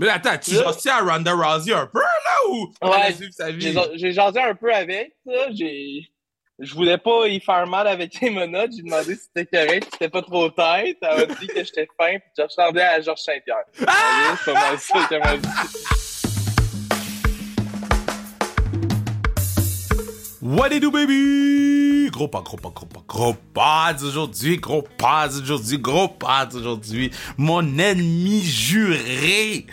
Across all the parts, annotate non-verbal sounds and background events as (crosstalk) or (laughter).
Mais attends, tu jasais à Ronda Rousey un peu, là, ou ouais, j'ai jasé un peu avec, ça. J'ai... Je voulais pas y faire mal avec les menottes. J'ai demandé si c'était correct, si c'était pas trop tête. Elle m'a dit que j'étais fin, puis je ressemblais à Georges Saint-Pierre. Ah! C'est pas mal ça qu'elle m'a dit. What it do, baby? Gros pas, gros pas, gros pas, gros pas aujourd'hui, gros pas aujourd'hui, gros pas aujourd'hui. Mon ennemi juré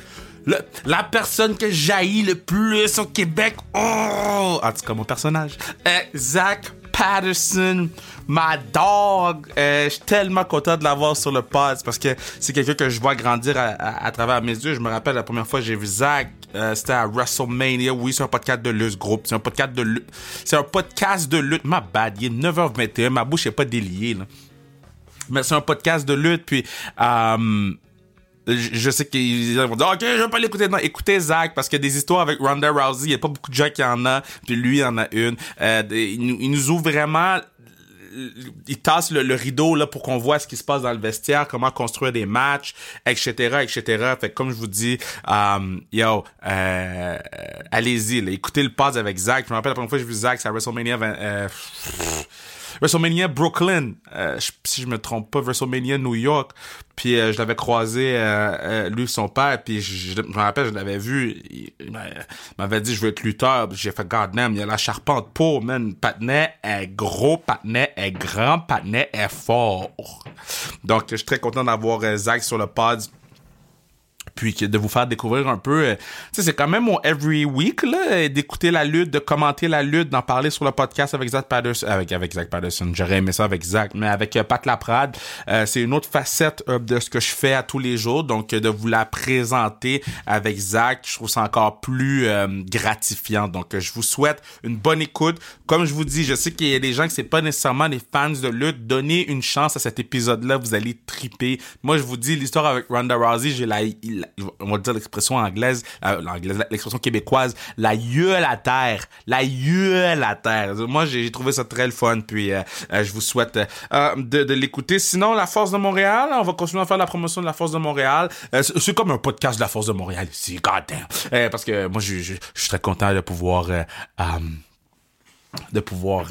la personne que jaillit le plus au Québec. Oh! En tout cas, mon personnage. Euh, Zach Patterson, ma dog. Euh, je suis tellement content de l'avoir sur le pod parce que c'est quelqu'un que je vois grandir à, travers mes yeux. Je me rappelle la première fois que j'ai vu Zach, euh, c'était à WrestleMania. Oui, c'est un podcast de lutte groupe. C'est un podcast de lutte. C'est un podcast de lutte. Ma bad, il est 9h21. Ma bouche est pas déliée, là. Mais c'est un podcast de lutte, puis euh, je sais qu'ils vont dire, OK, je vais pas l'écouter. Non, écoutez Zach, parce qu'il y a des histoires avec Ronda Rousey, il y a pas beaucoup de gens qui en a, puis lui, il en a une. Euh, il, nous ouvre vraiment il tasse le, rideau là pour qu'on voit ce qui se passe dans le vestiaire, comment construire des matchs, etc., etc. Fait comme je vous dis, um, yo, euh, allez-y, écoutez le pass avec Zach. Je me rappelle la première fois que j'ai vu Zach, c'est à WrestleMania 20, euh, WrestleMania Brooklyn, euh, si je me trompe pas, WrestleMania New York. Puis euh, je l'avais croisé, euh, lui son père, puis je, me rappelle, je l'avais vu, il, m'avait dit je veux être lutteur. J'ai fait God damn, il a la charpente pour, man. Patnet est gros, Patnet est grand, Patnet est fort. Donc je suis très content d'avoir Zach sur le pod puis de vous faire découvrir un peu. Euh, tu c'est quand même mon every week là, d'écouter la lutte, de commenter la lutte, d'en parler sur le podcast avec Zach Patterson, avec avec Zach Patterson. J'aurais aimé ça avec Zach, mais avec euh, Pat Laprade, euh, c'est une autre facette de ce que je fais à tous les jours. Donc de vous la présenter avec Zach, je trouve ça encore plus gratifiant. Donc je vous souhaite une bonne écoute. Comme je vous dis, je sais qu'il y a des gens qui c'est pas nécessairement des fans de lutte. Donnez une chance à cet épisode-là, vous allez triper. Moi, je vous dis l'histoire avec Ronda Rousey, j'ai la on va dire l'expression anglaise, euh, l'expression québécoise, la gueule à terre, la gueule à terre. Moi, j'ai trouvé ça très le fun, puis euh, euh, je vous souhaite de, de l'écouter. Sinon, la Force de Montréal, on va continuer à faire la promotion de la Force de Montréal. c'est comme un podcast de la Force de Montréal ici, goddamn. parce que moi, je, suis très content de pouvoir, de pouvoir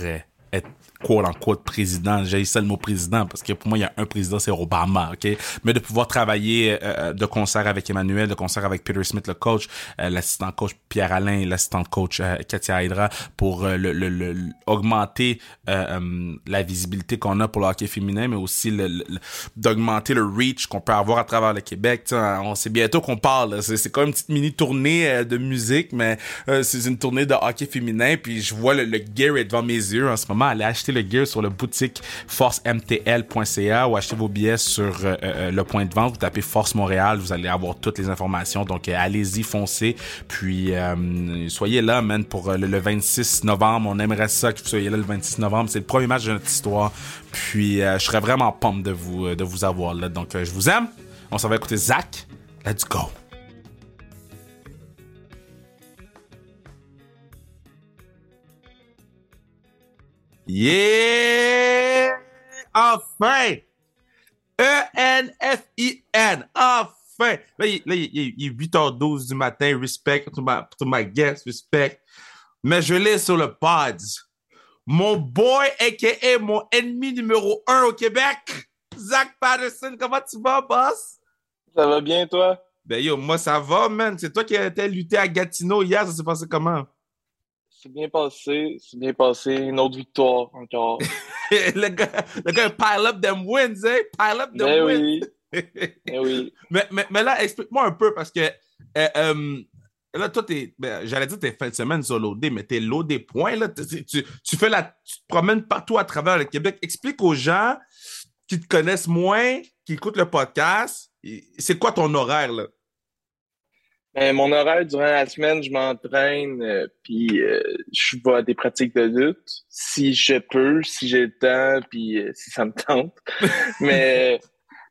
être quote unquote président. J'ai ça le mot président parce que pour moi, il y a un président, c'est Obama, ok? Mais de pouvoir travailler euh, euh, de concert avec Emmanuel, de concert avec Peter Smith, le coach, euh, l'assistant coach Pierre Alain, l'assistant coach Katia Hydra, pour le, le, augmenter la visibilité qu'on a pour le hockey féminin, mais aussi d'augmenter le reach qu'on peut avoir à travers le Québec. on sait bientôt qu'on parle. C'est comme une petite mini tournée de musique, mais c'est une tournée de hockey féminin. Puis je vois le, le gear devant mes yeux en ce moment. Aller acheter le gear sur le boutique forcemtl.ca ou acheter vos billets sur euh, euh, le point de vente. Vous tapez Force Montréal, vous allez avoir toutes les informations. Donc, euh, allez-y, foncez. Puis, soyez là, man, pour le, 26 novembre. On aimerait ça que vous soyez là le 26 novembre. C'est le premier match de notre histoire. Puis, je serais vraiment pompe de vous, de vous avoir là. Donc, je vous aime. On s'en va écouter Zach. Let's go. Yeah! Enfin! E-N-F-I-N. Enfin! Là, il, là, il, est 8h12 du matin. Respect to my, to my guest. Respect. Mais je l'ai sur le pod. Mon boy, a.k.a. mon ennemi numéro un au Québec, Zach Patterson. Comment tu vas, boss? Ça va bien, toi? Ben yo, moi, ça va, man. C'est toi qui été lutter à Gatineau hier. Ça s'est passé comment? C'est bien passé, c'est bien passé. Une autre victoire encore. (laughs) le, gars, le gars, pile up them wins, hein? Pile up them ben wins. Oui. (laughs) ben oui. Mais, mais, mais là, explique-moi un peu parce que euh, euh, là, toi, ben, j'allais dire t'es fin de semaine sur l'OD, mais t'es loadé point. Là, tu, tu, fais la, tu te promènes partout à travers le Québec. Explique aux gens qui te connaissent moins, qui écoutent le podcast, c'est quoi ton horaire là? Ben, mon horaire durant la semaine, je m'entraîne, euh, puis euh, je vais à des pratiques de lutte, si je peux, si j'ai le temps, puis euh, si ça me tente. (laughs) Mais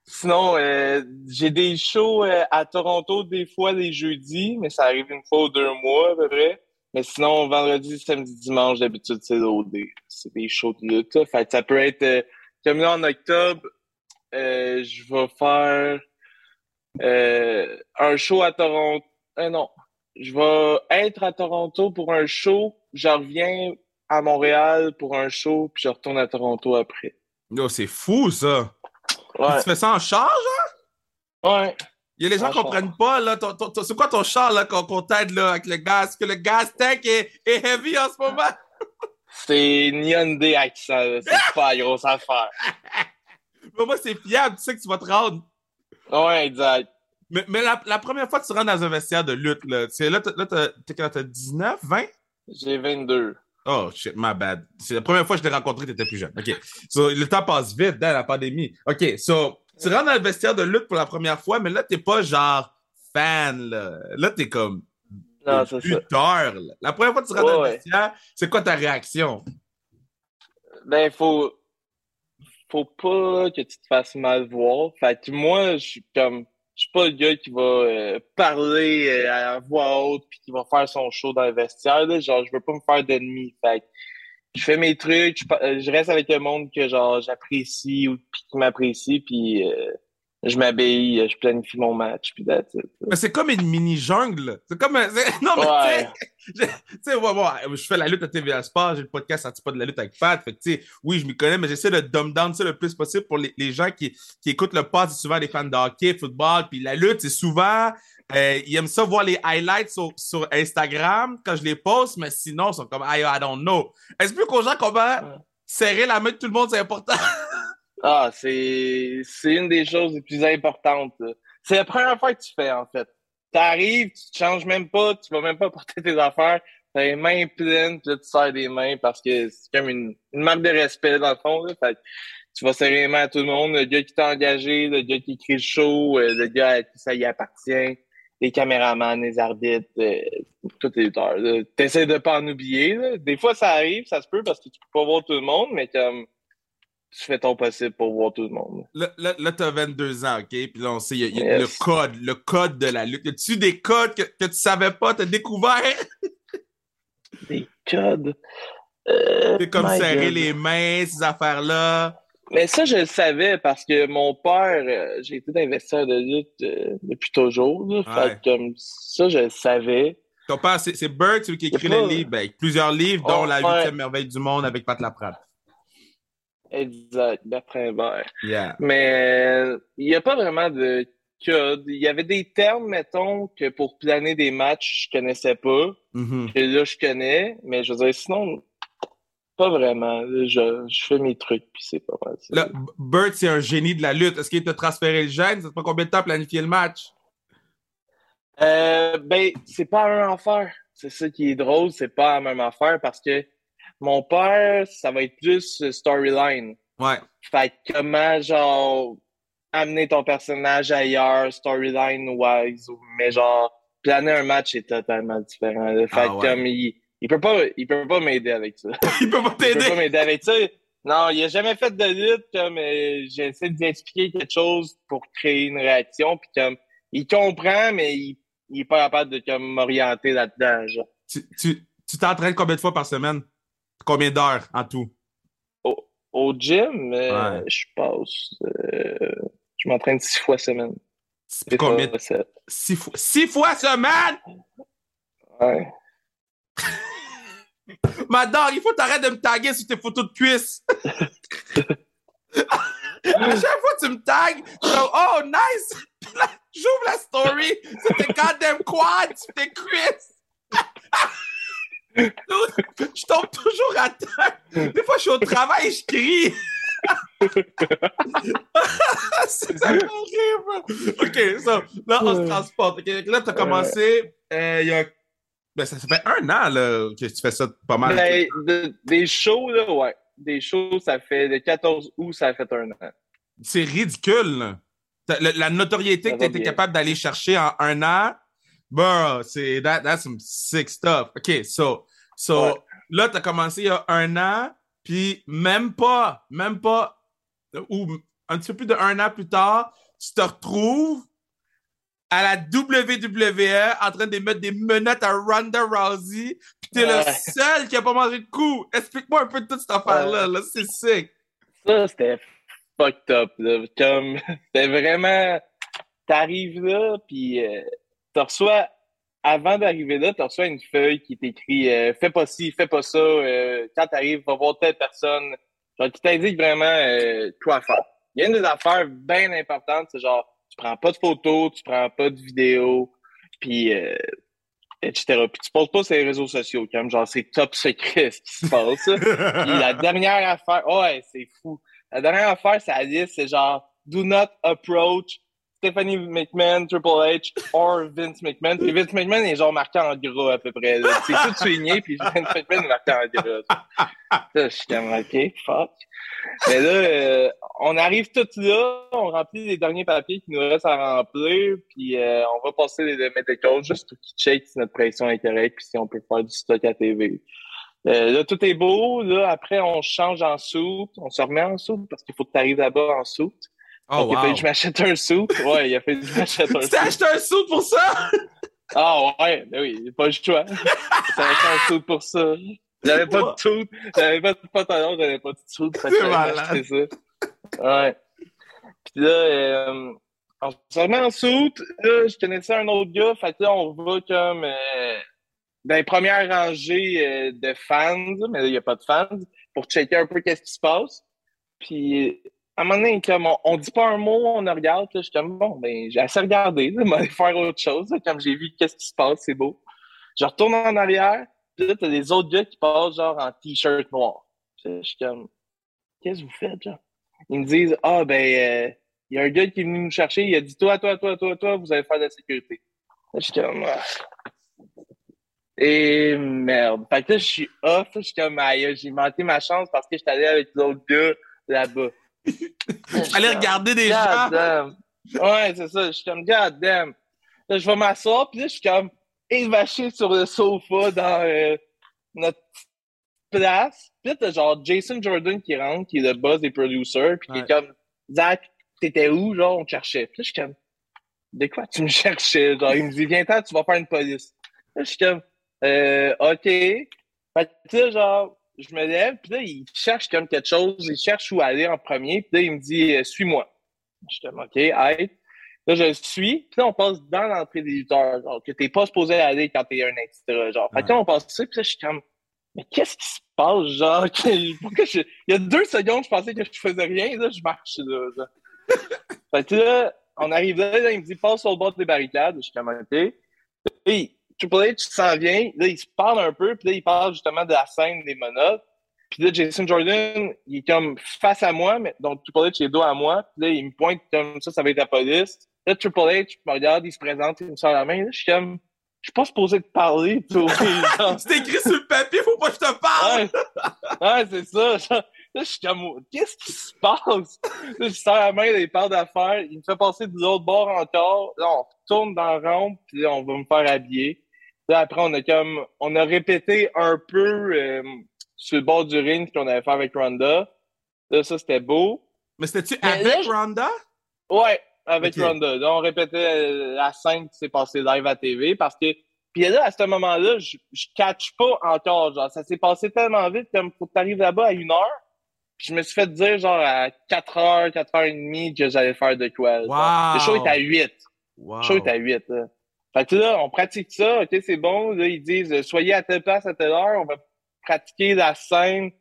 sinon, j'ai des shows à Toronto des fois les jeudis, mais ça arrive une fois ou deux mois à peu près. Mais sinon, vendredi, samedi, dimanche, d'habitude, c'est l'OD. C'est des shows de lutte. Fait ça peut être... comme là, en octobre, je vais faire Euh, un show à Toronto. Euh, non. Je vais être à Toronto pour un show. Je reviens à Montréal pour un show, puis je retourne à Toronto après. Yo, c'est fou, ça. Ouais. Tu fais ça en charge? Ouais. Il y a les gens En qui comprennent pas, là. c'est quoi ton char, là, qu'on t'aide, là, avec le gaz? Que le gaz tank est, est heavy en ce moment? (laughs) C'est une Hyundai Accent. C'est pas la grosse affaire. (laughs) Mais moi, c'est fiable, tu sais que tu vas te rendre. Ouais, exact. Mais, mais la, la première fois que tu rentres dans un vestiaire de lutte, là, là, t'as- là, t'es quand t'as 19, 20? J'ai 22. Oh shit, my bad. C'est la première fois que je t'ai rencontré, t'étais plus jeune. OK. So, le temps passe vite dans la pandémie. OK, so, tu rentres dans le vestiaire de lutte pour la première fois, mais là, t'es pas genre fan, là. Là, t'es comme Non, lutteur, là. La première fois que tu rentres Ouais, dans le ouais. vestiaire, c'est quoi ta réaction? Ben, faut, faut pas que tu te fasses mal voir. Fait que moi, je suis comme, suis pas le gars qui va euh, parler euh, à voix haute puis qui va faire son show dans le vestiaire, là. Genre, je veux pas me faire d'ennemis. Fait je fais mes trucs, je, euh, je reste avec le monde que, genre, j'apprécie ou qui m'apprécie puis euh, je m'habille, je planifie mon match puis that's it. Mais c'est comme une mini-jungle. C'est comme un... Non, mais Ouais. tu sais, je- tu sais, ouais, bon, je fais la lutte à TVA Sport, j'ai le podcast Sorti pas de la lutte avec Pat. Fait que, tu sais, oui, je m'y connais, mais j'essaie de dumb down ça le plus possible pour les, les gens qui, qui écoutent le pod. C'est souvent des fans de hockey, football, puis la lutte, c'est souvent... euh, ils aiment ça voir les highlights sur, sur Instagram quand je les poste, mais sinon, ils sont comme I, I don't know. Explique aux gens comment Ouais. serrer la main de tout le monde, c'est important? (laughs) Ah, c'est c'est une des choses les plus importantes. C'est la première fois que tu fais, en fait. T'arrives, tu te changes même pas, tu vas même pas porter tes affaires, t'as les mains pleines, puis là, tu serres des mains parce que c'est comme une, une marque de respect, dans le fond. Là. Fait que tu vas serrer les mains à tout le monde, le gars qui t'a engagé, le gars qui écrit le show, euh, le gars à qui ça y appartient, les caméramans, les arbitres, euh, les lutteurs. là. T'essaies de pas en oublier. Là. Des fois, ça arrive, ça se peut parce que tu peux pas voir tout le monde, mais comme tu fais ton possible pour voir tout le monde. Là, là, là t'as 22 ans, OK? Puis là, on sait, il y a, il y a Yes. le code, le code de la lutte. Y a-tu des codes que, que tu savais pas, t'as découvert? (laughs) Des codes? Euh, C'est comme serrer God. les mains, ces affaires-là. Mais ça, je le savais parce que mon père, euh, j'ai été investisseur de lutte euh, depuis toujours. Là, Ouais. Fait que, comme ça, je le savais. Ton père, c'est Burke, celui qui écrit pas- les livres, ben, plusieurs livres, dont Oh, La huitième merveille du monde avec Pat Laprade. Exact, d'après Hébert. Yeah. Mais il n'y a pas vraiment de code. Il y avait des termes, mettons, que pour planer des matchs, je connaissais pas. Que là, je connais. Mais je veux dire, sinon, pas vraiment. Je, je fais mes trucs, puis c'est pas mal. Là, B- Burt, c'est un génie de la lutte. Est-ce qu'il t'a transféré le gène? Ça te prend combien de temps à planifier le match? Euh, ben, c'est pas la même affaire. C'est ça qui est drôle, c'est pas la même affaire parce que mon père, ça va être plus euh, storyline. Ouais. Fait que comment, genre, amener ton personnage ailleurs, storyline wise, ou- mais genre, planer un match est totalement différent. là. Fait Ah ouais. comme, il, il peut pas, il peut pas m'aider avec ça. (laughs) Il peut pas Il peut pas t'aider. m'aider avec ça. Non, il a jamais fait de lutte, comme, euh, j'essaie de lui expliquer quelque chose pour créer une réaction, puis comme, il comprend, mais il, il est pas capable de, comme, m'orienter là-dedans, genre. Tu tu- tu t'entraînes combien de fois par semaine? Combien d'heures en tout? Au, au gym, euh, Ouais. je passe, euh, je m'entraîne six fois semaine. Puis combien? Sept. Six fois, six fois semaine? Ouais. (laughs) Madame, il faut t'arrêter de me taguer sur tes photos de cuisses. (laughs) à chaque fois que tu me tags, je comme, oh, nice! (laughs) J'ouvre la story, c'est tes goddamn quads, tes cuisses. Je tombe toujours à terre. Des fois, je suis au travail et je crie. (laughs) c'est ça fait horrible. OK, so, là, on se transporte. Là, tu as commencé, euh, il y a... Ben, ça, ça fait un an là, que tu fais ça pas mal. Ben, de- des shows, là, ouais. Des shows, ça fait, le 14 août, ça fait un an. C'est ridicule. là. La, la notoriété Ça que tu bien. capable d'aller chercher en un an, bro, c'est that, that's some sick stuff. OK, so, so Ouais. là, tu as commencé il y a un an, puis même pas, même pas, ou un petit peu plus d'un an plus tard, tu te retrouves à la WWE en train de mettre des menottes à Ronda Rousey, puis t'es Ouais. le seul qui a pas mangé de coup. Explique-moi un peu toute cette affaire-là. Là, c'est sick. Ça, c'était fucked up, là. Comme, (laughs) c'était vraiment, t'arrives là, puis euh, tu reçois, avant d'arriver là, tu reçois une feuille qui t'écrit euh, Fais pas ci, fais pas ça, euh, quand t'arrives, va voir telle personne. Genre, qui t'indique vraiment euh, quoi faire. Il y a une des affaires bien importantes, c'est genre, tu prends pas de photos, tu prends pas de vidéos, puis euh, etc. Puis tu poses pas sur les réseaux sociaux, comme genre, c'est top secret ce qui se passe. (laughs) puis la dernière affaire, ouais, c'est fou. La dernière affaire, ça dit, c'est genre, do not approach Stephanie McMahon, Triple H or Vince McMahon. Vince McMahon est genre marqué en gras à peu près. C'est tout souligné, puis Vince McMahon est marqué en gras. Là, je suis comme, OK, fuck. Mais là, euh, on arrive tout là, on remplit les derniers papiers qui nous restent à remplir, puis euh, on va passer les médicaux juste pour qu'ils check si notre pression est correcte, puis si on peut faire du stock à TV. Euh, là, tout est beau. Là, après, on change en soupe. On se remet en soupe parce qu'il faut que tu arrives là-bas en soupe. Oh, Donc, il a fallu que je m'achète un soupe. Ouais, il a fallu que je m'achète un (laughs) Tu t'es soupe. acheté un sou pour ça? Ah ouais, ben oui, pas le choix. (laughs) J'ai acheté un soupe pour ça. J'avais pas de soupe, j'avais pas de pantalon, j'avais pas de que C'est malade. ça. Ouais. Puis là, euh, on se remet en soupe. Là, je connaissais un autre gars. Fait que là, on va comme euh, dans les premières rangées euh, de fans, mais là, il n'y a pas de fans, pour checker un peu qu'est-ce qui se passe. Puis à un moment donné, comme on, on dit pas un mot, on regarde, là, je suis comme bon, ben j'ai assez regardé, là, m'aller faire autre chose. là, comme j'ai vu qu'est-ce qui se passe, c'est beau. Je retourne en arrière, puis là, t'as des autres gars qui passent genre en t-shirt noir. Je suis comme Qu'est-ce que vous faites, genre? Ils me disent Ah ben euh, il y a un gars qui est venu nous chercher, il a dit Toi, toi, toi, toi, toi, vous allez faire de la sécurité. Là, je suis comme Ah. Et merde. Fait que là, je suis off, je suis comme aïe, j'ai manqué ma chance parce que j'étais allé avec l'autre gars là-bas. Allez regarder des God gens. damn. Ouais, c'est ça. Je suis comme, God damn. Là, je vais m'asseoir, puis là, je suis comme évaché sur le sofa dans euh, notre place. Puis là, t'as genre Jason Jordan qui rentre, qui est le boss des producers, puis qui Ouais. est comme, Zach, t'étais où? Genre, on te cherchait. Puis là, je suis comme, de quoi tu me cherchais? Genre, il me dit, viens-t'en, tu vas faire une police. Là, je suis comme, euh, OK. Fait que genre, je me lève, puis là, il cherche comme quelque chose, il cherche où aller en premier, puis là, il me dit, euh, suis-moi. Je suis comme, OK, aide. Là, je le suis, puis là, on passe dans l'entrée des lutteurs, genre, que t'es pas supposé aller quand t'es un extra, genre. Fait que là, on passe ça, puis là, je suis comme, mais qu'est-ce qui se passe, genre? (laughs) Pourquoi je... Il y a deux secondes, je pensais que je faisais rien, là, je marche, là, genre. fait que là, on arrive là, là, il me dit, passe sur le bord des barricades, je suis comme, OK. Et Triple H s'en vient, là, il se parle un peu, puis là, il parle justement de la scène des monotes. Puis là, Jason Jordan, il est comme face à moi, mais donc Triple H est dos à moi. Puis là, il me pointe comme ça, ça va être la police. Là, Triple H me regarde, il se présente, il me sort la main. Là, je suis comme, je suis pas supposé te parler. (laughs) C'est écrit sur le papier, faut pas que je te parle. Ouais, ouais c'est ça. (laughs) Là, je suis comme, qu'est-ce qui se passe? Là, je sors la main, là, il parle d'affaires, il me fait passer de l'autre bord encore. Là, on retourne dans le rond, puis là, on va me faire habiller. Là, après, on a comme, on a répété un peu euh, sur le bord du ring ce qu'on avait fait avec Ronda. Là, ça, c'était beau. Mais c'était-tu avec là, Ronda? Ouais, avec Ok. Ronda. Là, on répétait euh, la scène qui s'est passée live à TV parce que. Puis là, à ce moment-là, je, je catch pas encore. Genre, ça s'est passé tellement vite comme faut que t'arrives là-bas à une heure. Puis je me suis fait dire, genre, à 4 heures, 4 heures et demie que j'allais faire de quoi. Wow. Le show est à 8. Wow. Le show est à 8. Là. Fait que là, on pratique ça. OK, c'est bon. Là, ils disent, euh, soyez à telle place à telle heure. On va pratiquer la scène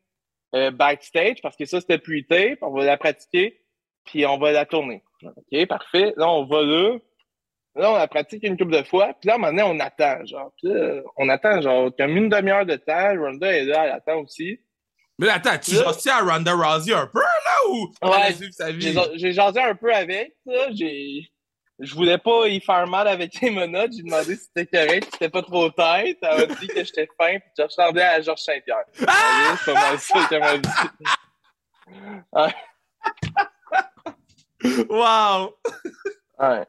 euh, backstage parce que ça, c'était plus tape. On va la pratiquer. Puis on va la tourner. OK, parfait. Là, on va là. Là, on la pratique une couple de fois. Puis là, à un moment donné, on attend, genre. Puis là, on attend, genre, comme une demi-heure de temps. Ronda est là, elle attend aussi. Mais là, attends, tu jases à Ronda Rousey un peu, là, ou Ouais. j'ai jasé un peu avec, là. J'ai... Je voulais pas y faire mal avec les menottes. J'ai demandé si c'était correct, si c'était pas trop tête. Elle m'a dit que j'étais fin, puis je ressemblais à Georges Saint-Pierre. Ah! C'est pas mal ça qu'elle m'a dit. (laughs) Wow! Ouais.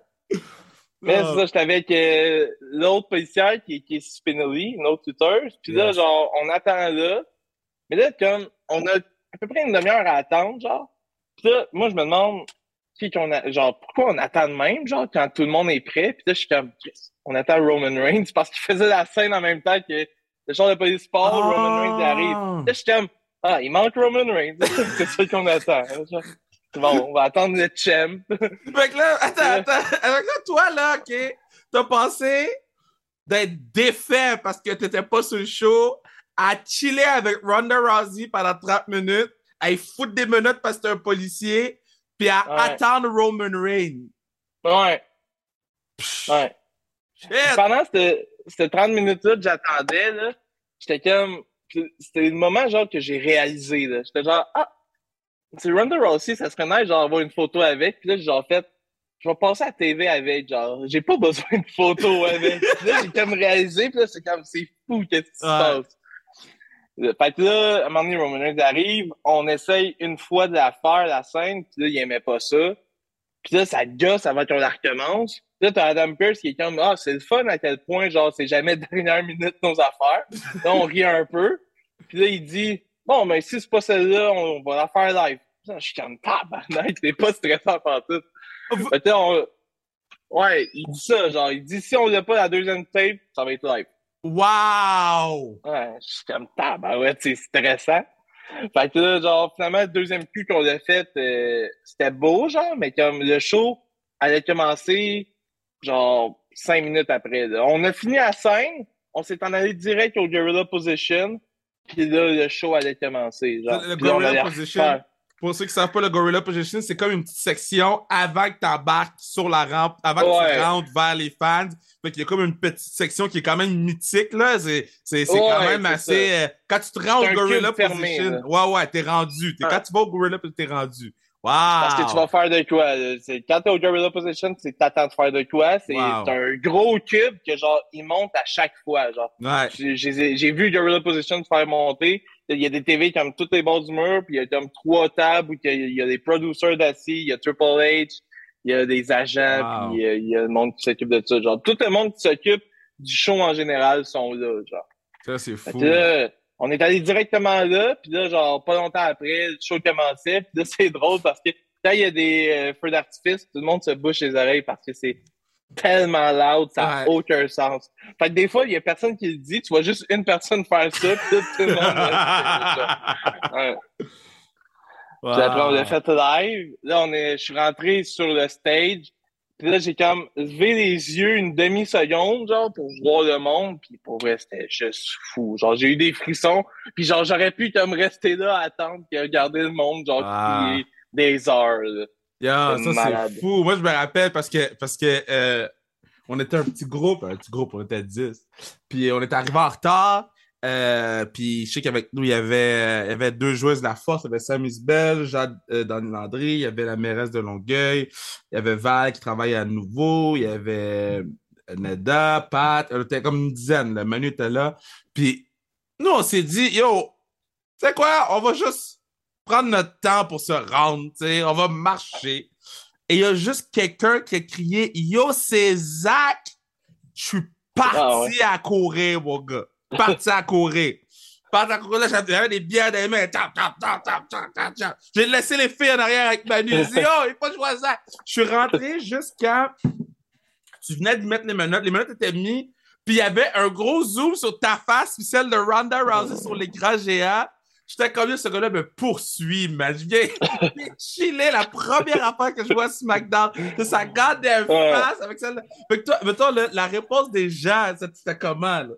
Mais Oh. c'est ça, j'étais avec euh, l'autre policière qui, qui est Spinelli, une autre tuteuse. Puis là, Yes. genre, on attend là. Mais là, comme, on a à peu près une demi-heure à attendre, genre. Puis là, moi, je me demande, qui qu'on a, genre, pourquoi on attend de même, genre, quand tout le monde est prêt? Puis là, je suis comme, on attend Roman Reigns parce qu'il faisait la scène en même temps que le genre de police part, Roman Reigns arrive. Ah! Là, je suis comme, ah, il manque Roman Reigns. (laughs) c'est ça qu'on attend. hein, bon, on va attendre le champ. (laughs) fait que là, attends, attends. Avec là, toi, là, OK, t'as pensé d'être défait parce que t'étais pas sur le show, à chiller avec Ronda Rousey pendant 30 minutes, à y foutre des minutes parce que t'es un policier, puis à Ouais. attendre Roman Reigns. Ouais. Ouais. Shit! Pendant ces ces 30 minutes-là que j'attendais, là, j'étais comme. C'était le moment, genre, que j'ai réalisé, là. J'étais genre, ah, c'est Ronda Rousey, ça serait nice, genre, avoir une photo avec. Puis là, j'ai genre fait, je vais passer à la TV avec, genre, j'ai pas (laughs) besoin de photo avec. Là, j'ai comme réalisé, puis là, c'est comme, c'est fou, qu'est-ce qui se Ouais. passe. Fait que là, à un moment donné, Roman Reigns arrive, on essaye une fois de la faire, la scène, puis là, il aimait pas ça. Puis là, ça gosse avant qu'on la recommence. Puis là, t'as Adam Pearce qui est comme, ah, c'est le fun à quel point, genre, c'est jamais (laughs) dernière minute nos affaires. Là, on rit un peu. Puis là, il dit, bon, mais si c'est pas celle-là, on, on va la faire live. Là, je suis comme, tabarnak, c'est pas stressant par tout. Vous- Fait que là, on... Ouais, il dit ça, genre, il dit, si on l'a pas la deuxième tape, ça va être live. Wow! Ouais, je suis comme tabarouette, c'est stressant. Fait que là, genre, finalement, le deuxième coup qu'on a fait, euh, c'était beau, genre, mais comme le show allait commencer, genre, cinq minutes après. là. On a fini la scène, on s'est en allé direct au Gorilla Position, puis là, le show allait commencer. Genre. Le- le Position. Pour ceux qui savent pas, le Gorilla Position, c'est comme une petite section avant que tu embarques sur la rampe, avant que tu rentres vers les fans. Fait qu'il y a comme une petite section qui est quand même mythique, là. C'est, c'est, c'est quand même assez. euh, quand tu te rends au Gorilla fermé, Position. ouais, ouais, t'es rendu. T'es- Ouais. Quand tu vas au Gorilla, t'es rendu. Wow! Parce que tu vas faire de quoi? C'est, quand t'es au Gorilla Position, c'est que t'attends de faire de quoi? C'est Wow. un gros cube que, genre, il monte à chaque fois, genre. Ouais. J'ai j'ai- vu Gorilla Position faire monter. Il y a des TV comme tous les bords du mur, puis il y a comme trois tables où il y a, des producers d'assis, il y a Triple H, il y a des agents, Wow. puis euh, il y a le monde qui s'occupe de ça. Genre, tout le monde qui s'occupe du show en général sont là, genre. Ça, c'est fou. là, on est allé directement là, puis là, genre, pas longtemps après, le show commençait, puis là, (laughs) c'est drôle parce que quand il y a des euh, feux d'artifice, tout le monde se bouche les oreilles parce que c'est tellement loud, ça n'a Ouais. aucun sens. Fait que des fois, il y a personne qui le dit, tu vois juste une personne faire ça, puis tout, tout le monde le. Puis après, on l'a fait live. Là, on est, je suis rentré sur le stage. Puis là, j'ai comme levé les yeux une demi-seconde, genre, pour voir le monde. Puis pour vrai, c'était juste fou. Genre, j'ai eu des frissons. Puis genre, j'aurais pu comme rester là à attendre et regarder le monde, genre, Ah. des heures. là. Yeah, ça c'est fou. Moi, je me rappelle parce que, parce que euh, on était un petit groupe, un petit groupe, on était 10. Puis on est arrivé en retard. Euh, puis je sais qu'avec nous, il y avait, il y avait deux joueuses de la force. Il y avait Sam Isbell, Jade euh, Landry, il y avait la mairesse de Longueuil, il y avait Val qui travaillait à nouveau, il y avait Neda, Pat, on était comme une dizaine. Là. Manu était là. Puis nous, on s'est dit, yo, tu sais quoi, on va juste prendre notre temps pour se rendre, tu sais, on va marcher. Et il y a juste quelqu'un qui a crié Yo, c'est Zach! Je suis parti Ah ouais. à courir, mon gars. Parti à courir. Parti à courir, là, j'avais des bières dans les mains. J'ai laissé les filles en arrière avec Manu. J'ai dit Yo, il faut que je vois Zach! Je suis rentré jusqu'à. Tu venais de mettre les menottes. Les menottes étaient mises. Puis il y avait un gros zoom sur ta face, puis celle de Ronda Rousey sur l'écran géant. J'étais comme ce gars-là me poursuit, man. Je viens (laughs) chiller la première affaire que je vois sur SmackDown. C'est sa garde des Ouais. face avec celle Fait que toi, mettons, là, la réponse des gens, ça, c'était comment, là?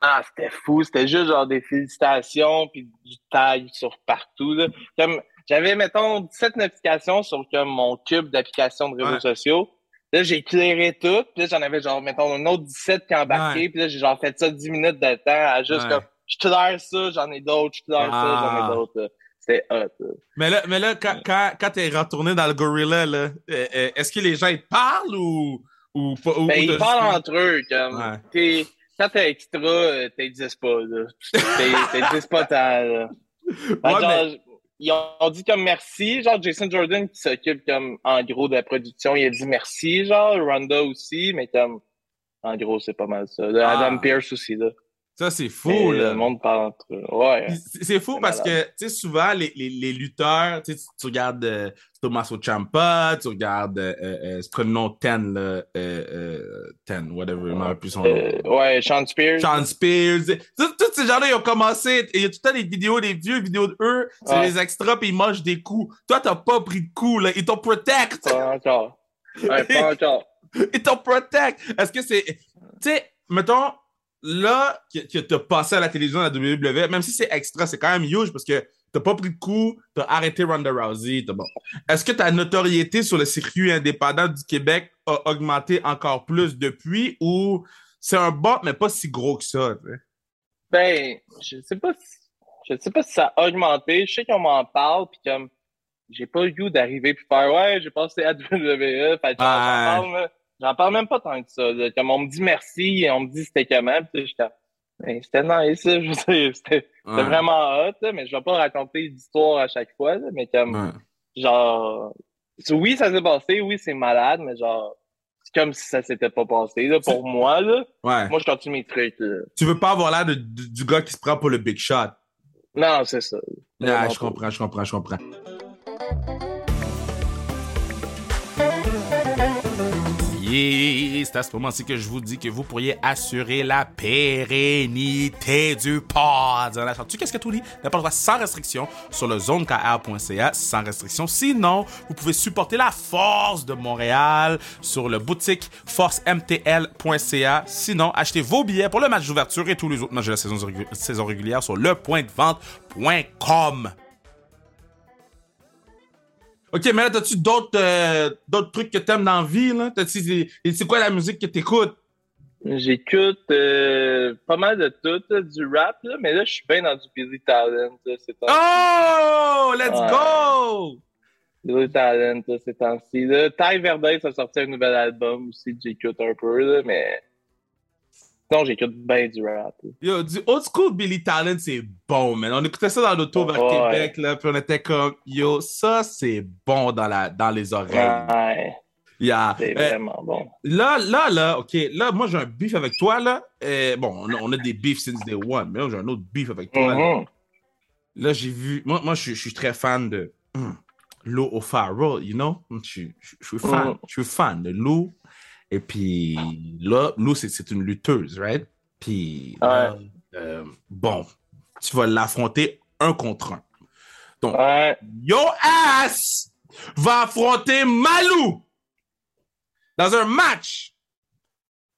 Ah, c'était fou. C'était juste genre des félicitations puis du tag sur partout. Là. Comme j'avais, mettons, 17 notifications sur comme mon cube d'applications de réseaux Ouais. sociaux. Là, j'ai clairé tout. Puis là, j'en avais genre, mettons, un autre 17 qui embarqué. Ouais. Puis là, j'ai genre fait ça 10 minutes de temps à juste Ouais. comme, je claire ça, j'en ai d'autres, je claire ça, j'en Ah. ai d'autres. là. C'était hot. Mais là, mais là quand, quand, quand t'es retourné dans le gorilla, là, euh, euh, est-ce que les gens ils te parlent ou, ou pas? ou- Ben, ils parlent entre eux. Comme, Ouais. t'es- quand t'es extra, euh, t'existes pas. là. T'es- T'existes pas (laughs) tant. Là. Fait que Ouais, genre, mais- Ils ont dit comme merci. Genre, Jason Jordan qui s'occupe comme en gros de la production, il a dit merci. Genre, Ronda aussi, mais comme en gros, c'est pas mal ça. Là, Ah. Adam Pierce aussi. Là. Ça, c'est fou, là. Le monde parle entre eux. Ouais. C'est fou parce malade. que, tu sais, souvent, les, les que, lutteurs, tu tu- regardes euh, Tommaso Ciampa, tu regardes, euh, euh, euh, c'est quoi le nom, Ten, là, euh, euh, Ten, whatever, je plus son nom. Ouais, Sean Spears. Sean Spears. Tous ces gens-là, ils ont commencé. Et il y a tout le temps des vidéos, des vieux vidéos de eux. C'est Ouais. les extras, puis ils mangent des coups. Toi, t'as pas pris de coups, là. Ils t'ont protect. Pas encore. Ouais, pas (laughs) encore. Ils t'ont protect. Est-ce que c'est. Tu sais, mettons, là, que, que t'as passé à la télévision à la WWE, même si c'est extra, c'est quand même huge parce que t'as pas pris de coups, t'as arrêté Ronda Rousey. t'as bon. Est-ce que ta notoriété sur le circuit indépendant du Québec a augmenté encore plus depuis ou c'est un bot, mais pas si gros que ça? Ben, je sais pas si, je sais pas si ça a augmenté. Je sais qu'on m'en parle, puis comme, j'ai pas le goût d'arriver puis faire, ouais, j'ai passé à (laughs) WWE, fait que j'en parle. J'en parle même pas tant que ça, là. Comme on me dit merci, on me dit c'était comment, puis je suis comme, ben, c'était nice, (laughs) je veux c'était c'était Ouais. vraiment hot, là, mais je vais pas raconter d'histoire à chaque fois, là, mais comme, Ouais. genre, oui, ça s'est passé, oui, c'est malade, mais genre, c'est comme si ça s'était pas passé, là, pour moi, là. Ouais. Moi, je continue mes trucs, là. Tu veux pas avoir l'air du gars qui se prend pour le big shot. Non, c'est ça. Ah, je comprends, je comprends, je comprends. C'est à ce moment-ci que je vous dis que vous pourriez assurer la pérennité du pod. Tu qu'est-ce que tu dis? N'importe quoi, sans restriction, sur le zonekr.ca, sans restriction. Sinon, vous pouvez supporter la force de Montréal sur le boutique forcemtl.ca. Sinon, achetez vos billets pour le match d'ouverture et tous les autres matchs de la saison, saison régulière sur lepointdevente.com. Ok, mais là, t'as-tu d'autres euh, d'autres trucs que t'aimes dans la vie, là? C'est quoi la musique que t'écoutes? J'écoute euh, pas mal de tout, là, du rap, là, mais là, je suis bien dans du Billy Talent, là, ces temps Oh! Let's Ouais. go! Billy Talent, là, ces temps-ci. Ty Verdun, ça a sorti un nouvel album aussi, que j'écoute un peu, là, mais sinon, j'écoute bien du rap. Yo, du old school Billy Talent, c'est bon, man. On écoutait ça dans l'auto vers. Québec, là, puis on était comme, yo, ça, c'est bon dans, la, dans les oreilles. Ouais, Yeah. c'est Euh, vraiment bon. Là, là, là, OK, là, moi, j'ai un beef avec toi, là. Euh, bon, on a, on a des beefs since day one, mais là, j'ai un autre beef avec toi. là. Mhm. Là, j'ai vu. Moi, moi je, suis- je suis très fan de hum, Lou O'Farrell, you know? Je, suis- je- je suis fan. Mhm. Je suis fan de Lou. Et puis, là, Lou, c'est une lutteuse, right? Puis, là, euh, bon, tu vas l'affronter un contre un. Donc, Ouais, Yo ass va affronter Malou dans un match.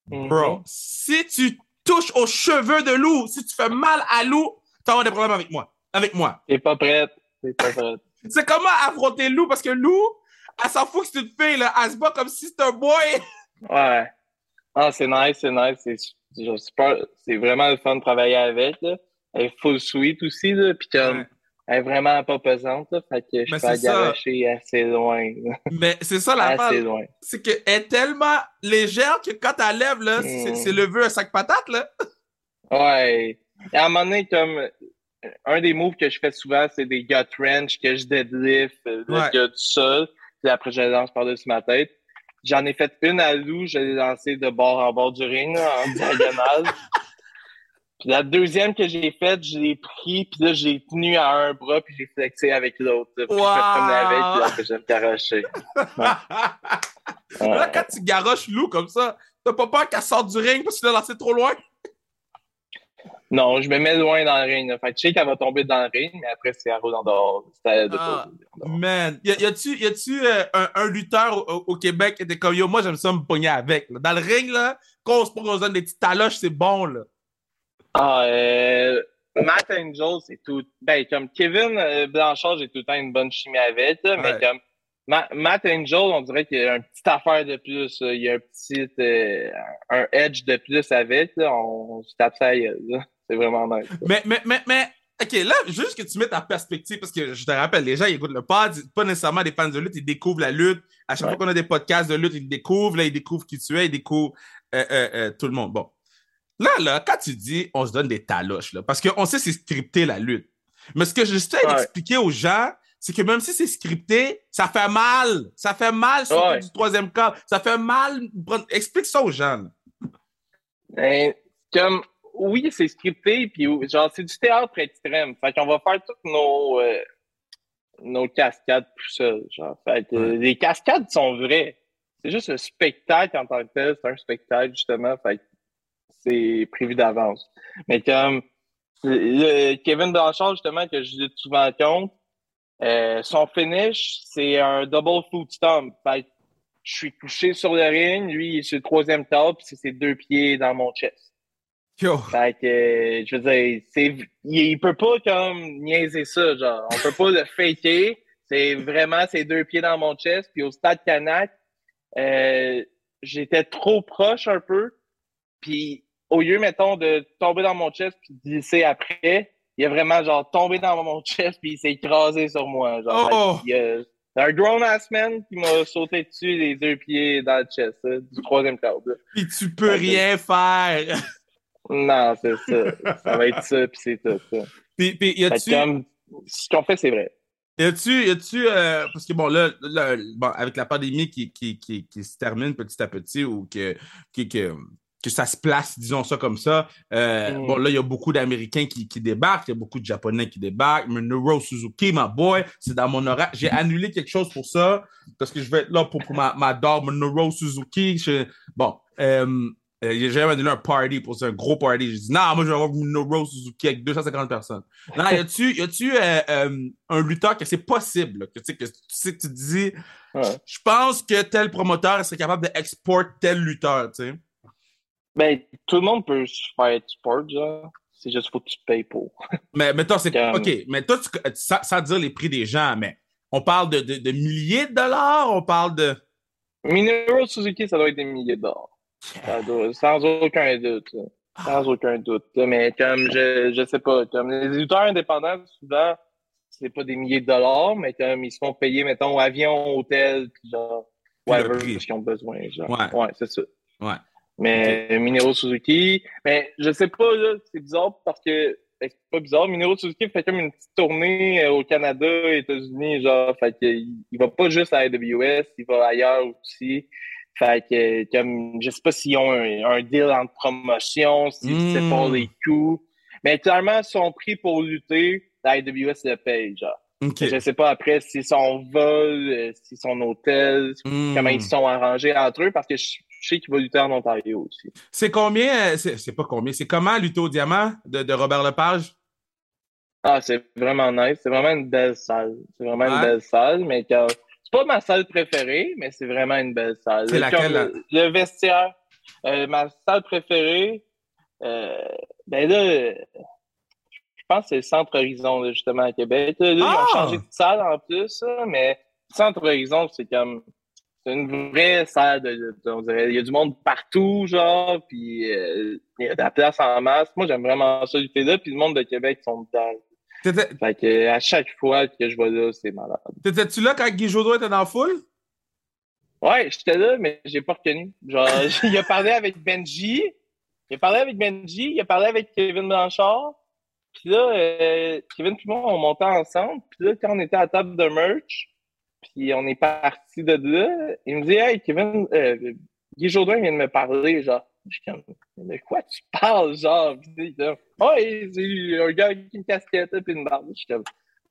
mhm. Bro, si tu touches aux cheveux de Lou, si tu fais mal à Lou, avoir des problèmes avec moi. Avec moi. T'es pas prête. T'es pas prête. C'est comment affronter Lou? Parce que Lou, elle s'en fout que c'est une fille, là. Elle se bat comme si c'était un boy. (laughs) Ouais. Ah, c'est nice, c'est nice. C'est, c'est vraiment le fun de travailler avec. Là. Elle est full sweet aussi, là, puis comme, Ouais. elle est vraiment pas pesante, là, fait que je Mais peux la assez loin. là. Mais c'est ça la assez loin. C'est qu'elle est tellement légère que quand elle lève, là, c'est Mm. c'est lever un sac patate, là. Ouais. Et à un moment donné, comme, un des moves que je fais souvent, c'est des gut wrench que je deadlift, euh, le Ouais. gars tout seul, puis après je le lance par-dessus ma tête. J'en ai fait une à Lou, je l'ai lancé de bord en bord du ring, là, en (laughs) diagonale. Puis la deuxième que j'ai faite, je l'ai pris, puis là, j'ai tenu à un bras, puis j'ai flexé avec l'autre. là. Puis Wow! fait comme avec, puis j'ai garoché. Ouais. (laughs) Là, quand tu garoches Lou comme ça, t'as pas peur qu'elle sorte du ring parce que tu l'as lancé trop loin? Non, je me mets loin dans le ring. Là. Fait que je sais qu'elle va tomber dans le ring, mais après, c'est à roule en dehors. De Ah. Man, y, a-tu, euh, un, un lutteur au, au Québec qui était comme yo, moi j'aime ça me pogner avec. là. Dans le ring, là, quand on se se donne des petites taloches, c'est bon, là. Ah, euh, Matt Angel, c'est tout. Ben, comme Kevin euh, Blanchard, j'ai tout le temps une bonne chimie avec, là, mais comme Ma- Matt Angel, on dirait qu'il y a une petite affaire de plus. Il y a un petit euh, un edge de plus avec. Là. On, se tape ça gueule, là. C'est vraiment nice. Mais, mais, mais, mais, ok, là, juste que tu mets ta perspective, parce que je te rappelle, les gens, ils écoutent le pod, pas nécessairement des fans de lutte, ils découvrent la lutte. À chaque Ouais. fois qu'on a des podcasts de lutte, ils découvrent, là, ils découvrent qui tu es, ils découvrent euh, euh, euh, tout le monde. Bon. Là, là, quand tu dis on se donne des taloches, là, parce qu'on sait c'est scripté la lutte. Mais ce que j'essaie Ouais. d'expliquer aux gens, c'est que même si c'est scripté, ça fait mal. Ça fait mal Ouais. du troisième cas. Ça fait mal. Explique ça aux gens. là. Ben, comme oui, c'est scripté, puis genre, c'est du théâtre extrême. Fait qu'on va faire toutes nos, euh, nos cascades tout seul. Genre, fait que, les cascades sont vraies. C'est juste un spectacle en tant que tel. C'est un spectacle, justement. Fait c'est prévu d'avance. Mais comme Kevin Blanchard, justement, que je dis souvent compte, euh, son finish, c'est un double foot stomp. Fait je suis couché sur le ring, lui, il est sur le troisième top, c'est ses deux pieds dans mon chest. Yo. Fait que, je veux dire, c'est, il, peut pas comme niaiser ça, genre. On peut pas le faker. C'est vraiment ses deux pieds dans mon chest. Puis au stade Canac, euh, j'étais trop proche un peu. Puis au lieu, mettons, de tomber dans mon chest puis de glisser après, il a vraiment, genre, tombé dans mon chest puis il s'est écrasé sur moi. Genre, oh! il, un grown-ass man qui m'a sauté dessus les deux pieds dans le chest, du troisième câble. Puis tu peux rien faire. (laughs) non, c'est ça. Ça va être ça, puis c'est tout. Ça. Puis, puis y a-tu... Comme, ce qu'on fait, c'est vrai. Y a-tu, y a-tu euh, parce que bon là, là bon, avec la pandémie qui, qui, qui, qui, se termine petit à petit ou que, que, que que ça se place, disons ça comme ça. Euh, mm. Bon, là, il y a beaucoup d'Américains qui, qui débarquent, il y a beaucoup de Japonais qui débarquent. Minoru Suzuki, my boy, c'est dans mon horaire. J'ai annulé quelque chose pour ça, parce que je vais être là pour, pour ma, ma dog, Minoru Suzuki. bon, euh, euh, j'ai jamais annulé un party pour ça, un gros party. J'ai dit, non, moi, je vais avoir Minoru Suzuki avec 250 personnes. Non, y a-tu, y a-tu euh, euh, un lutteur que c'est possible, que, tu sais, que tu sais, que tu dis, je pense que tel promoteur serait capable d'exporter tel lutteur, tu sais? Ben, tout le monde peut faire du sport, genre. C'est juste faut que tu payes pour. (laughs) mais, mais toi, c'est. OK, mais toi, tu, sans, dire les prix des gens, mais on parle de, de, milliers de dollars, on parle de. Minoru Suzuki, ça doit être des milliers de dollars. Sans aucun doute. Sans aucun doute. Mais comme je, je sais pas, comme les éditeurs indépendants, souvent, c'est pas des milliers de dollars, mais comme ils se font payer, mettons, avion, hôtel, puis genre, whatever, parce qu'ils ont besoin. Genre. Ouais, ouais c'est ça. Ouais. Mais Minero Suzuki, mais je sais pas, là, c'est bizarre parce que ben, c'est pas bizarre. Minero Suzuki fait comme une petite tournée euh, au Canada, aux États-Unis, genre, fait que, il, va pas juste à AWS, il va ailleurs aussi. Fait que, comme, je sais pas s'ils ont un, deal en promotion, si c'est pour les coûts. Mais clairement, son prix pour lutter, la AWS le paye, genre. Je sais pas après si son vol, euh, si son hôtel, hmm. comment ils sont arrangés entre eux, parce que je, je sais qu'il va lutter en Ontario aussi. C'est combien, euh, c'est pas combien, c'est comment lutter au diamant de, Robert Lepage? Ah, c'est vraiment nice. C'est vraiment une belle salle. C'est vraiment une belle salle, mais c'est pas ma salle préférée, mais c'est vraiment une belle salle. C'est laquelle? Le, vestiaire. Euh, ma salle préférée, euh, ben là, je pense que c'est le Centre Horizon, justement, à Québec. Là, ils ont ah! changé de salle en plus, mais Centre Horizon, c'est comme c'est une vraie salle de, on dirait. Il y a du monde partout, genre, puis euh, il y a de la place en masse. Moi, j'aime vraiment ça, lutter là, puis le monde de Québec sont dedans. Fait que à chaque fois que je vois là, c'est malade. T'étais-tu là quand Guy Jodoin était dans la foule? Ouais, j'étais là, mais j'ai pas reconnu. Genre, (laughs) il a parlé avec Benji. Il a parlé avec Benji, il a parlé avec Kevin Blanchard. Puis là, euh, Kevin et moi, on montait ensemble. Puis là, quand on était à la table de merch, puis on est parti de là. Il me dit Hey, Kevin, euh, Guy Jourdain vient de me parler, genre. Je suis comme, de quoi tu parles, genre? Puis il oh, c'est un gars avec une casquette et une barbe. Je suis comme,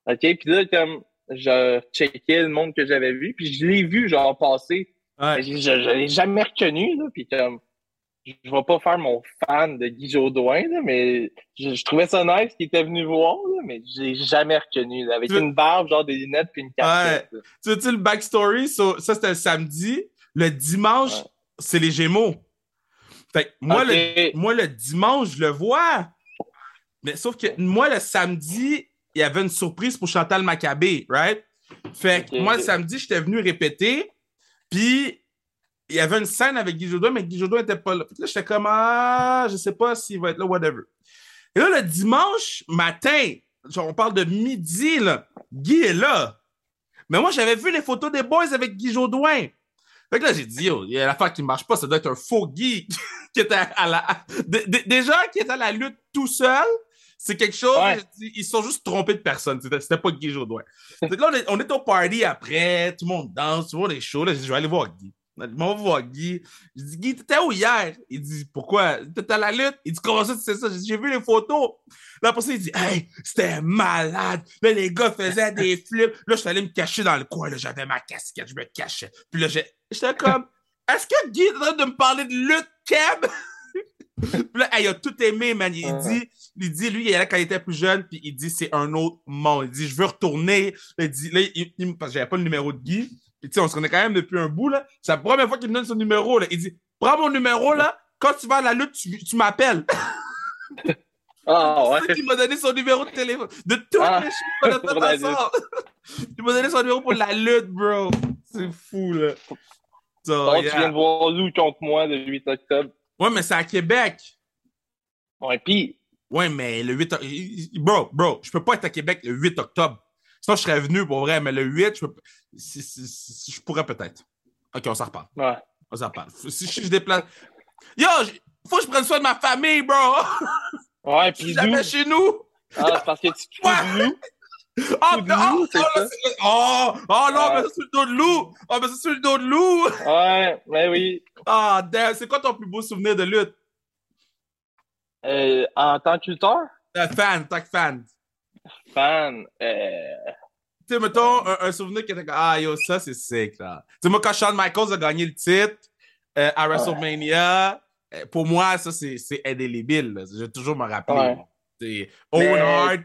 OK. Puis là, comme, je checkais le monde que j'avais vu, puis je l'ai vu, genre, passer. Ouais. Je, je, l'ai jamais reconnu, là. Puis comme, je vais pas faire mon fan de Guy Jodoin, mais je, trouvais ça nice qu'il était venu voir, là, mais j'ai jamais reconnu. avec une barbe, genre des lunettes puis une casquette. Ouais. Tu sais, le backstory, ça c'était le samedi. Le dimanche, c'est les Gémeaux. Fait moi, le, moi, le dimanche, je le vois. Mais sauf que moi, le samedi, il y avait une surprise pour Chantal Maccabé, right? Fait que moi, le samedi, j'étais venu répéter. Puis il y avait une scène avec Guy Jodoin, mais Guy Jodoin n'était pas là. Puis là, j'étais comme, ah, je sais pas s'il va être là, whatever. Et là, le dimanche matin, genre, on parle de midi, là, Guy est là. Mais moi, j'avais vu les photos des boys avec Guy Jodoin. Fait que là, j'ai dit, il y a l'affaire qui marche pas, ça doit être un faux Guy (laughs) qui était à la. Déjà, qui était à la lutte tout seul, c'est quelque chose. Ils se sont juste trompés de personne. C'était pas Guy Jodoin. là, on est, on est, au party après, tout le monde danse, tout le monde est chaud. Là, je vais aller voir Guy. Vais voir Guy. Je dis, Guy, t'étais où hier? Il dit, pourquoi? T'étais à la lutte? Il dit, comment ça, tu sais ça? J'ai vu les photos. Là, après ça, il dit, hey, c'était malade. Là, les gars faisaient des (laughs) flips. Là, je suis allé me cacher dans le coin. Là, j'avais ma casquette, je me cachais. Puis là, j'étais comme, est-ce que Guy est en train de me parler de lutte, Keb? (laughs) puis là, hey, il a tout aimé, man. Il dit, il dit, lui, il là quand il était plus jeune, puis il dit, c'est un autre monde. Il dit, je veux retourner. Il dit, là, il, parce que j'avais pas le numéro de Guy. Puis, tu sais, on se connaît quand même depuis un bout, là. C'est la première fois qu'il me donne son numéro, là. Il dit, prends mon numéro, là. Quand tu vas à la lutte, tu, tu m'appelles. (laughs) Ah, ouais. C'est lui qui m'a donné son numéro de téléphone. De toutes Ah, les choses qu'on a fait ensemble. (laughs) Il m'a donné son numéro pour la lutte, bro. C'est fou, là. So, Donc, yeah. tu viens de voir Lou contre moi le 8 octobre. Ouais, mais c'est à Québec. Ouais, pis, Ouais, mais le 8 octobre. Bro, bro, je peux pas être à Québec le 8 octobre. Sinon, je serais venu pour vrai, mais le 8, je, peux... si- si- si- je pourrais peut-être. Ok, on s'en reparle. ouais. On s'en reparle. Si je déplace. Yo, faut que je prenne soin de ma famille, bro. Ouais, pis jamais chez nous. Ah, c'est parce que tu te fous de Lou. Oh, oh, oh, non, Ah. mais c'est sur le dos de loup. Oh, mais c'est sur le dos de loup. Ouais, mais oui. Ah, damn. C'est quoi ton plus beau souvenir de lutte? Euh, en tant que lutteur, Euh, fan, tant que fan. fan, euh, Tu sais, mettons, un, un souvenir qui était comme, ah, yo, ça, c'est sick, là. Tu sais, moi, quand Shawn Michaels a gagné le titre euh, à WrestleMania, euh, pour moi, ça, c'est c'est indélébile. là. Je vais toujours me rappeler. C'est Owen Mais- Hart.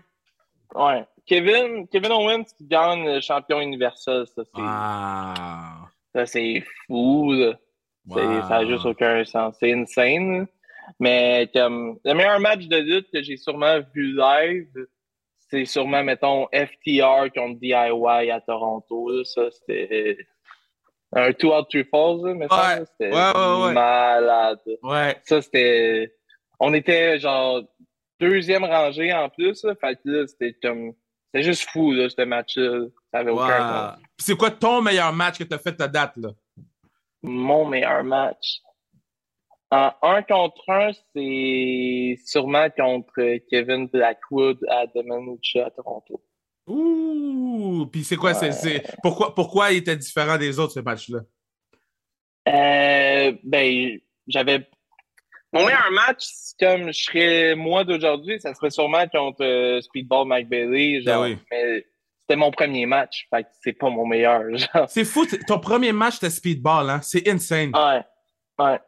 ouais. Kevin, Kevin Owens qui gagne le champion universel, ça, c'est, Ah. ça, c'est fou, là. C'est-. Ça n'a juste aucun sens. C'est insane. là. Mais comme le meilleur match de lutte que j'ai sûrement vu live, c'est sûrement, mettons, FTR contre DIY à Toronto. là. Ça, c'était un two out three falls, là, mettons. Ouais. là. C'était Ouais, ouais, ouais. malade. Ouais. Ça, c'était. On était genre deuxième rangée en plus. Là. Fait que là, c'était comme. C'était juste fou, là, ce match-là. Ça avait aucun C'est quoi ton meilleur match que tu as fait ta date, là? Mon meilleur match. En un contre un, c'est sûrement contre Kevin Blackwood à Dominica à Toronto. Ouh! Puis c'est quoi? c'est Ouais. c'est- Pourquoi, pourquoi il était différent des autres, ce match-là? Euh, ben, j'avais. Mon meilleur match, comme je serais moi d'aujourd'hui, ça serait sûrement contre euh, Speedball Mike Bailey. Genre, Ben oui. Mais c'était mon premier match, fait que c'est pas mon meilleur. (laughs) Genre. C'est fou, ton premier match, c'était Speedball, hein? C'est insane. Ouais, ouais.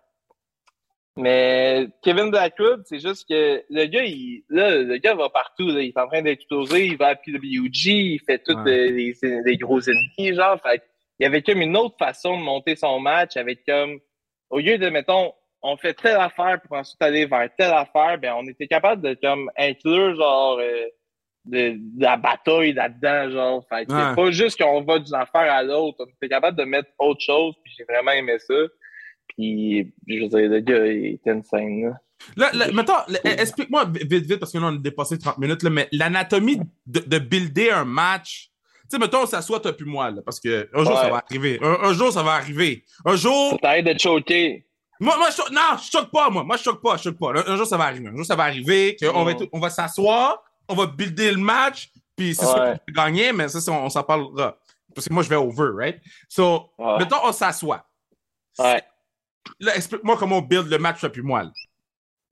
Mais Kevin Blackwood, c'est juste que le gars, il, là, le gars va partout. Là. Il est en train d'exploser. Il va à PWG. Il fait toutes Ouais. les, les, les gros ennemis, genre. Fait il y avait comme une autre façon de monter son match avec comme, au lieu de, mettons, on fait telle affaire pour ensuite aller vers telle affaire, ben, on était capable de, comme, inclure, genre, euh, de, de la bataille là-dedans, genre. Fait Ouais. c'est pas juste qu'on va d'une affaire à l'autre. On était capable de mettre autre chose, puis j'ai vraiment aimé ça. Puis, je veux dire, le gars, il est insane, là. Là, là, mettons, explique-moi vite, vite, parce que là, on a dépassé 30 minutes, là, mais l'anatomie de, de builder un match. Tu sais, mettons, on s'assoit, toi puis moi, là, parce que un jour, Ouais. ça va arriver. Un, un jour, ça va arriver. Un jour. Ça t'arrête de choquer. Moi, moi je choque- non, je choque pas, moi. Moi, je choque pas, je choque pas. Un, un jour, ça va arriver. Un jour, ça va arriver qu'on va, Mm. être- on va s'asseoir, on va builder le match, puis c'est sûr Ouais. qu'on va gagner, mais ça, on, on s'en parlera. Parce que moi, je vais over, right? So, Ouais. mettons, on s'assoit. Ouais. Là, explique-moi comment on build le match, toi puis moi. là.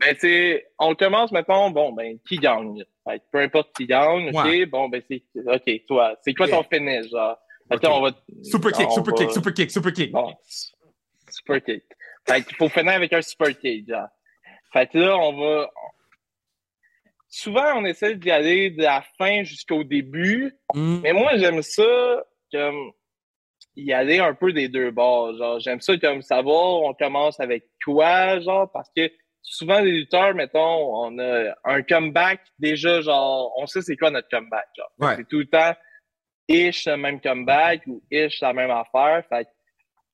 Ben, sais, on commence, mettons, bon, ben, qui gagne? Fait peu importe qui gagne, OK, bon, ben, c'est, OK, toi, c'est quoi Yeah. ton finish, genre? On va. Super kick, on super va- kick, super kick, super kick. Bon, super kick. Fait qu'il faut finir avec un super kick, genre. Fait que là, on va. Souvent, on essaie d'y aller de la fin jusqu'au début, Mm. mais moi, j'aime ça comme y aller un peu des deux bords. Genre, j'aime ça comme savoir on commence avec quoi, genre, parce que souvent les lutteurs, mettons, on a un comeback déjà, genre, on sait c'est quoi notre comeback, genre. Ouais. C'est tout le temps ish le même comeback ou ish la même affaire. Fait que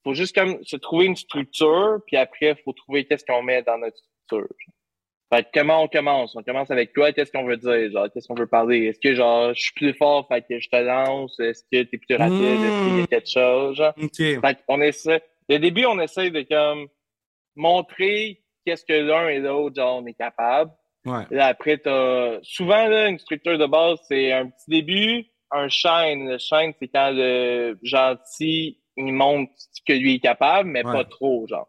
faut juste comme se trouver une structure, puis après, faut trouver qu'est-ce qu'on met dans notre structure. Fait que comment on commence? On commence avec quoi? Qu'est-ce qu'on veut dire? Genre, qu'est-ce qu'on veut parler? Est-ce que, genre, je suis plus fort, fait que je te lance? Est-ce que t'es plus rapide? Est-ce qu'il y a quelque chose? Genre? OK. Fait qu'on essaie, le début, on essaie de, comme, montrer qu'est-ce que l'un et l'autre, genre, on est capable. Ouais. Là, après, t'as, souvent, là, une structure de base, c'est un petit début, un shine. Le shine, c'est quand le gentil il montre que lui est capable, mais Ouais. pas trop, genre.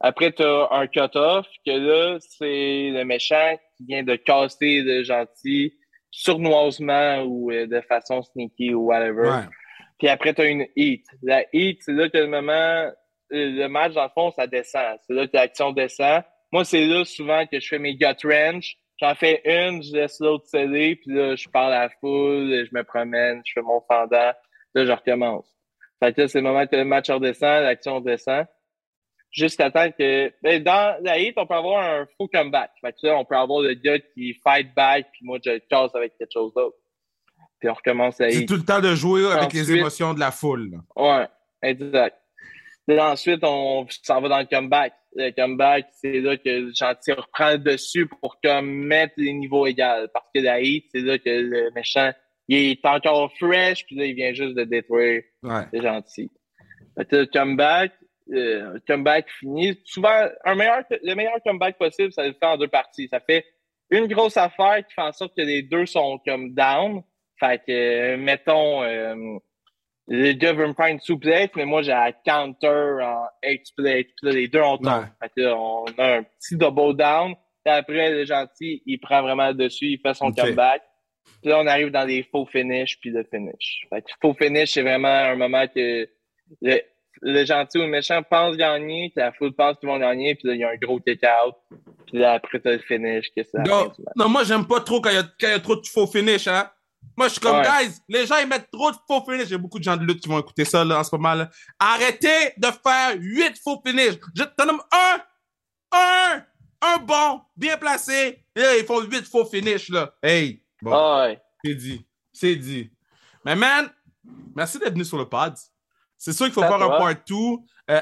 Après, t'as un cut-off, que là, c'est le méchant qui vient de casser le gentil sournoisement ou euh, de façon sneaky ou whatever. Ouais. Puis après, tu as une heat. La heat, c'est là que le moment, euh, le match, dans le fond, ça descend. C'est là que l'action descend. Moi, c'est là souvent que je fais mes gut wrench. J'en fais une, je laisse l'autre céder, puis là, je parle à la foule, je me promène, je fais mon fendant. Là, je recommence. Fait que là, c'est le moment que le match redescend, l'action descend. Jusqu'à temps que... Ben, dans la hit, on peut avoir un faux comeback. Fait que là, on peut avoir le gars qui fight back, puis moi, je le casse avec quelque chose d'autre. Puis on recommence la C'est hit. tout le temps de jouer avec les émotions de la foule. là. Ouais, exact. Là, ensuite, on s'en va dans le comeback. Le comeback, c'est là que Gentil reprend le dessus pour comme mettre les niveaux égaux. Parce que la hit, c'est là que le méchant, il est encore fresh, puis là, il vient juste de détruire Ouais. le gentil. Fait que le comeback, euh, comeback fini. Souvent, un meilleur, le meilleur comeback possible, ça le fait en deux parties. Ça fait une grosse affaire qui fait en sorte que les deux sont comme down. Fait que, mettons, euh, le gars veut me faire une souplette, mais moi, j'ai un counter en X-plate. Puis là, les deux, on tombe. Ouais. Fait que là, on a un petit double down. Puis après, le gentil, il prend vraiment le dessus, il fait son comeback. Puis là, on arrive dans les faux finish, puis le finish. Fait que faux finish, c'est vraiment un moment que le, le gentil ou le méchant pense gagner, puis la foule pense qu'ils vont gagner, puis là, il y a un gros kick-out. Puis là, après, t'as le finish, que fin Non, moi, j'aime pas trop quand il y, a- y trop de faux finish, hein. Moi, je suis comme, Ouais. guys, les gens, ils mettent trop de faux finish. J'ai beaucoup de gens de lutte qui vont écouter ça, là, en ce moment, là. Arrêtez de faire huit faux finish. Je t'en nomme un, un, un bon, bien placé. Et ils font huit faux finish, là. Hey, bon, Ah ouais. c'est dit. C'est dit. Mais man, merci d'être venu sur le pod. C'est sûr qu'il faut Ça faire un part 2. Euh,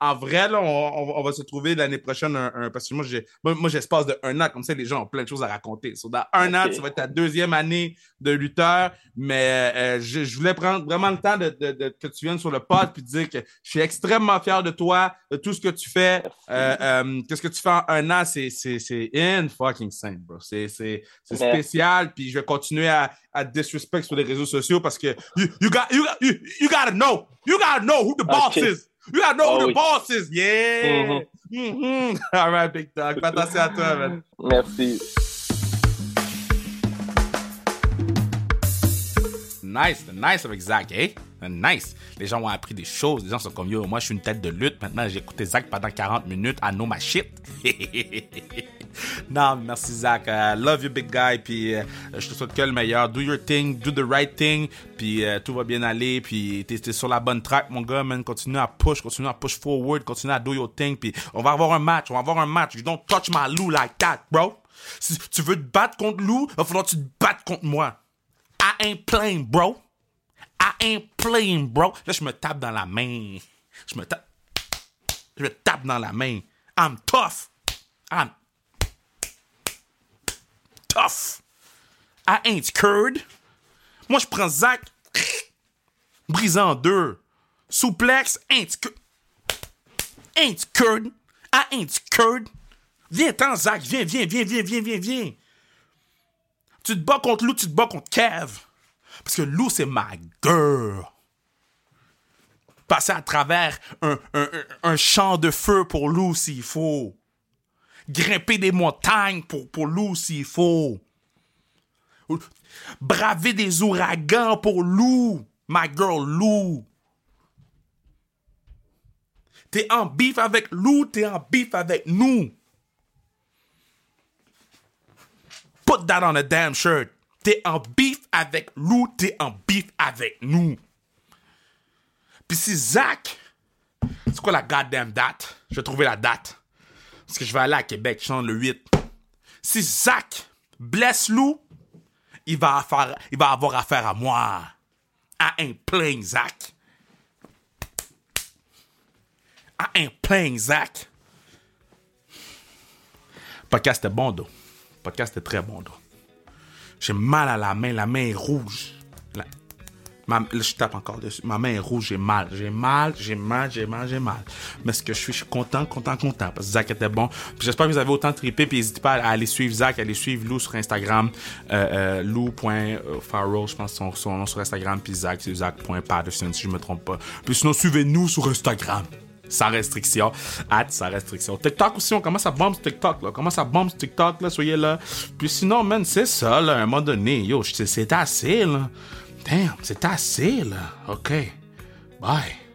en, vrai, là, on, on va- on va se trouver l'année prochaine un, un- parce que moi, j'ai, moi, j'espace de un an, comme ça, les gens ont plein de choses à raconter. So, dans un an, Ok. ça va être ta deuxième année de lutteur, mais euh, je, je voulais prendre vraiment le temps de, de- de- que tu viennes sur le pod puis dire que je suis extrêmement fier de toi, de tout ce que tu fais. Euh, euh, Qu'est-ce que tu fais en un an, c'est, c'est, c'est in fucking insane, bro. C'est, c'est, c'est Merci. spécial, puis je vais continuer à, à disrespect sur les réseaux sociaux parce que you, you, got, you, got- you, you gotta know. You gotta know who the boss is. You gotta know Ah who the boss is. Yeah. Mhm. Mhm. (laughs) All right, big dog. Fais attention à toi, man. Merci. Nice, nice avec Zach, eh? Nice. Les gens ont appris des choses. Les gens sont comme, yo, moi, je suis une tête de lutte. Maintenant, j'ai écouté Zach pendant 40 minutes. I know my shit. (laughs) non, merci, Zach. Uh, love you, big guy. Puis, euh, je te souhaite que le meilleur. Do your thing, do the right thing. Puis, euh, tout va bien aller. Puis, t'es t'es sur la bonne track, mon gars, man. Continue à push, continue à push forward, continue à do your thing. Puis, on va avoir un match, on va avoir un match. You don't touch my Lou like that, bro. Si tu veux te battre contre Lou, il va falloir que tu te battes contre moi. Ain't playing, bro. I ain't playing, bro. Là, je me tape dans la main. Je me tape. Je me tape dans la main. I'm tough. I'm tough. I ain't scared. Moi, je prends Zach, brisé en deux. Souplex, ain't scared. Ain't scared. I ain't scared. Viens-t'en, Zach. Viens, viens, viens, viens, viens, viens, viens. Tu te bats contre Lou, tu te bats contre Kev. Parce que Lou, c'est ma girl. Passer à travers un, un, un- un champ de feu pour Lou s'il faut. Grimper des montagnes pour, pour Lou s'il faut. Braver des ouragans pour Lou. My girl Lou. T'es en bif avec Lou, t'es en bif avec nous. Put that on a damn shirt. T'es en beef avec Lou, t'es en beef avec nous. Puis si Zach, c'est quoi la goddamn date? Je vais trouver la date. Parce que je vais aller à Québec, je le 8. Si Zach blesse Lou, il va, il va avoir affaire à moi. I ain't playing Zach. I ain't playing Zach. Podcast était bon. Podcast était très bon, dos. J'ai mal à la main, la main est rouge. Là, je tape encore dessus. Ma main est rouge, j'ai mal. J'ai mal, j'ai mal, j'ai mal, j'ai mal. Mais ce que je suis, je suis content, content, content. Parce que Zach était bon. Puis j'espère que vous avez autant trippé. Puis n'hésitez pas à aller suivre Zach, à aller suivre Lou sur Instagram. Euh, euh, Lou.farrow, je pense son, son nom sur Instagram. Puis Zach, c'est Zach.patterson, si je me trompe pas. Puis sinon, suivez-nous sur Instagram sans restriction. Hâte, sans restriction. TikTok aussi, on commence à bomber TikTok, là. On commence à bomber TikTok, là. Soyez là. Puis sinon, man, c'est ça, là. À un moment donné, yo, c'est assez, là. Damn, c'est assez, là. OK. Bye.